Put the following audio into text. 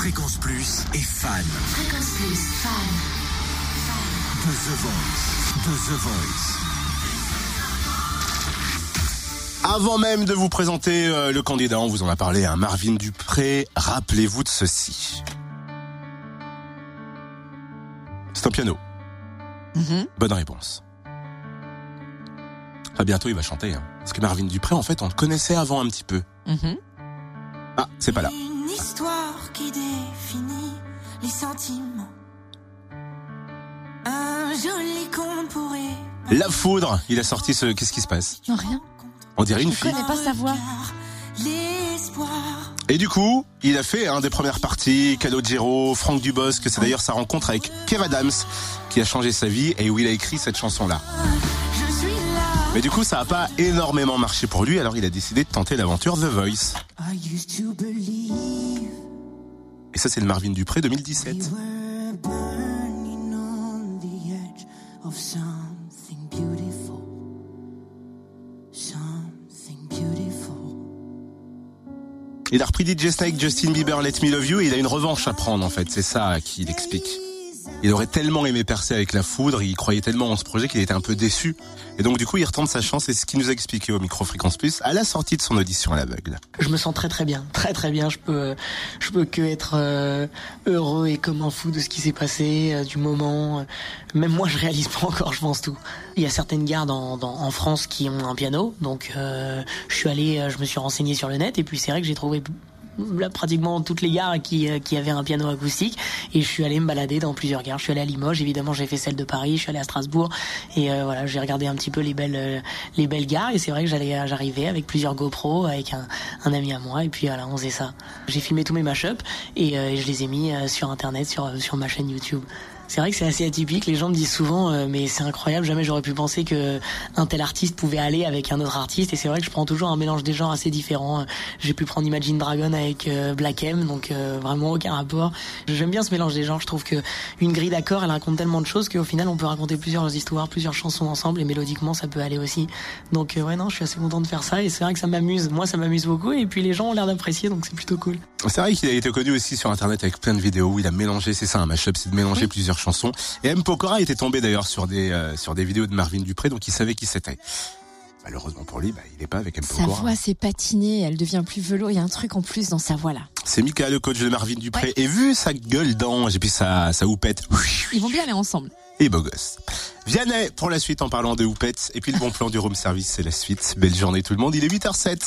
Fréquence Plus est fan. Fréquence Plus, fan. De The Voice. De The Voice. Avant même de vous présenter euh, le candidat, on vous en a parlé, un Marvin Dupré. Rappelez-vous de ceci. C'est un piano. Mhm. Bonne réponse. Ah, bientôt il va chanter. Hein. Parce que Marvin Dupré, en fait, on le connaissait avant un petit peu. Mhm. Ah, c'est pas là. Histoire qui définit les sentiments. Un joli conte pourrait. La foudre, il a sorti ce... Qu'est-ce qui se passe Non, rien. On dirait une Je fille. connais pas sa voix. L'espoir. Et du coup, il a fait un des premières parties, Calogero, Franck Dubosc, c'est d'ailleurs sa rencontre avec Kev Adams qui a changé sa vie et où il a écrit cette chanson-là. Mais du coup, ça n'a pas énormément marché pour lui, alors il a décidé de tenter l'aventure The Voice. Et ça, c'est le Marvin Dupré 2017. we were burning on the edge of something beautiful. Something beautiful. Il a repris DJ Snake, Justin Bieber, Let Me Love You, et il a une revanche à prendre, en fait. C'est ça qu'il explique. Il aurait tellement aimé percer avec la foudre, il croyait tellement en ce projet qu'il était un peu déçu. Et donc, du coup, il retente sa chance, et c'est ce qu'il nous a expliqué au Micro Fréquence Plus à la sortie de son audition à l'aveugle. je me sens très très bien, très très bien. Je peux, je peux que être euh, heureux et comme un fou de ce qui s'est passé, euh, du moment. Même moi, je réalise pas encore, je pense tout. Il y a certaines gares en France qui ont un piano, donc euh, je suis allé, euh, je me suis renseigné sur le net et puis c'est vrai que j'ai trouvé là, pratiquement toutes les gares qui, euh, qui avaient un piano acoustique et je suis allé me balader dans plusieurs gares. Je suis allé à Limoges, évidemment j'ai fait celle de Paris, je suis allé à Strasbourg et euh, voilà j'ai regardé un petit peu les belles euh, les belles gares et c'est vrai que j'allais j'arrivais avec plusieurs GoPro avec un, un ami à moi et puis voilà on faisait ça. J'ai filmé tous mes mashups et, euh, et je les ai mis euh, sur internet sur euh, sur ma chaîne YouTube. C'est vrai que c'est assez atypique. Les gens me disent souvent, euh, mais c'est incroyable. Jamais j'aurais pu penser que un tel artiste pouvait aller avec un autre artiste. Et c'est vrai que je prends toujours un mélange des genres assez différents. J'ai pu prendre Imagine Dragon avec euh, Black M, donc euh, vraiment aucun rapport. J'aime bien ce mélange des genres. Je trouve que une grille d'accords, elle raconte tellement de choses qu'au final, on peut raconter plusieurs histoires, plusieurs chansons ensemble, et mélodiquement, ça peut aller aussi. Donc euh, ouais, non, je suis assez content de faire ça. Et c'est vrai que ça m'amuse. Moi, ça m'amuse beaucoup. Et puis les gens ont l'air d'apprécier, donc c'est plutôt cool. C'est vrai qu'il a été connu aussi sur Internet avec plein de vidéos où il a mélangé, c'est ça un mashup, c'est de mélanger plusieurs chansons. Et M. Pokora était tombé d'ailleurs sur des euh, sur des vidéos de Marvin Dupré, donc il savait qui c'était. Malheureusement pour lui, bah, il n'est pas avec M. Sa Pokora. voix s'est patinée, elle devient plus velours. Il y a un truc en plus dans sa voix là. C'est Mika, le coach de Marvin Dupré. Ouais. Et vu sa gueule d'ange et puis sa, sa houppette, Ils vont bien aller ensemble. et beau gosse. Vianney pour la suite en parlant de houppette. Et puis le bon plan du room service, c'est la suite. Belle journée tout le monde, il est 8h07.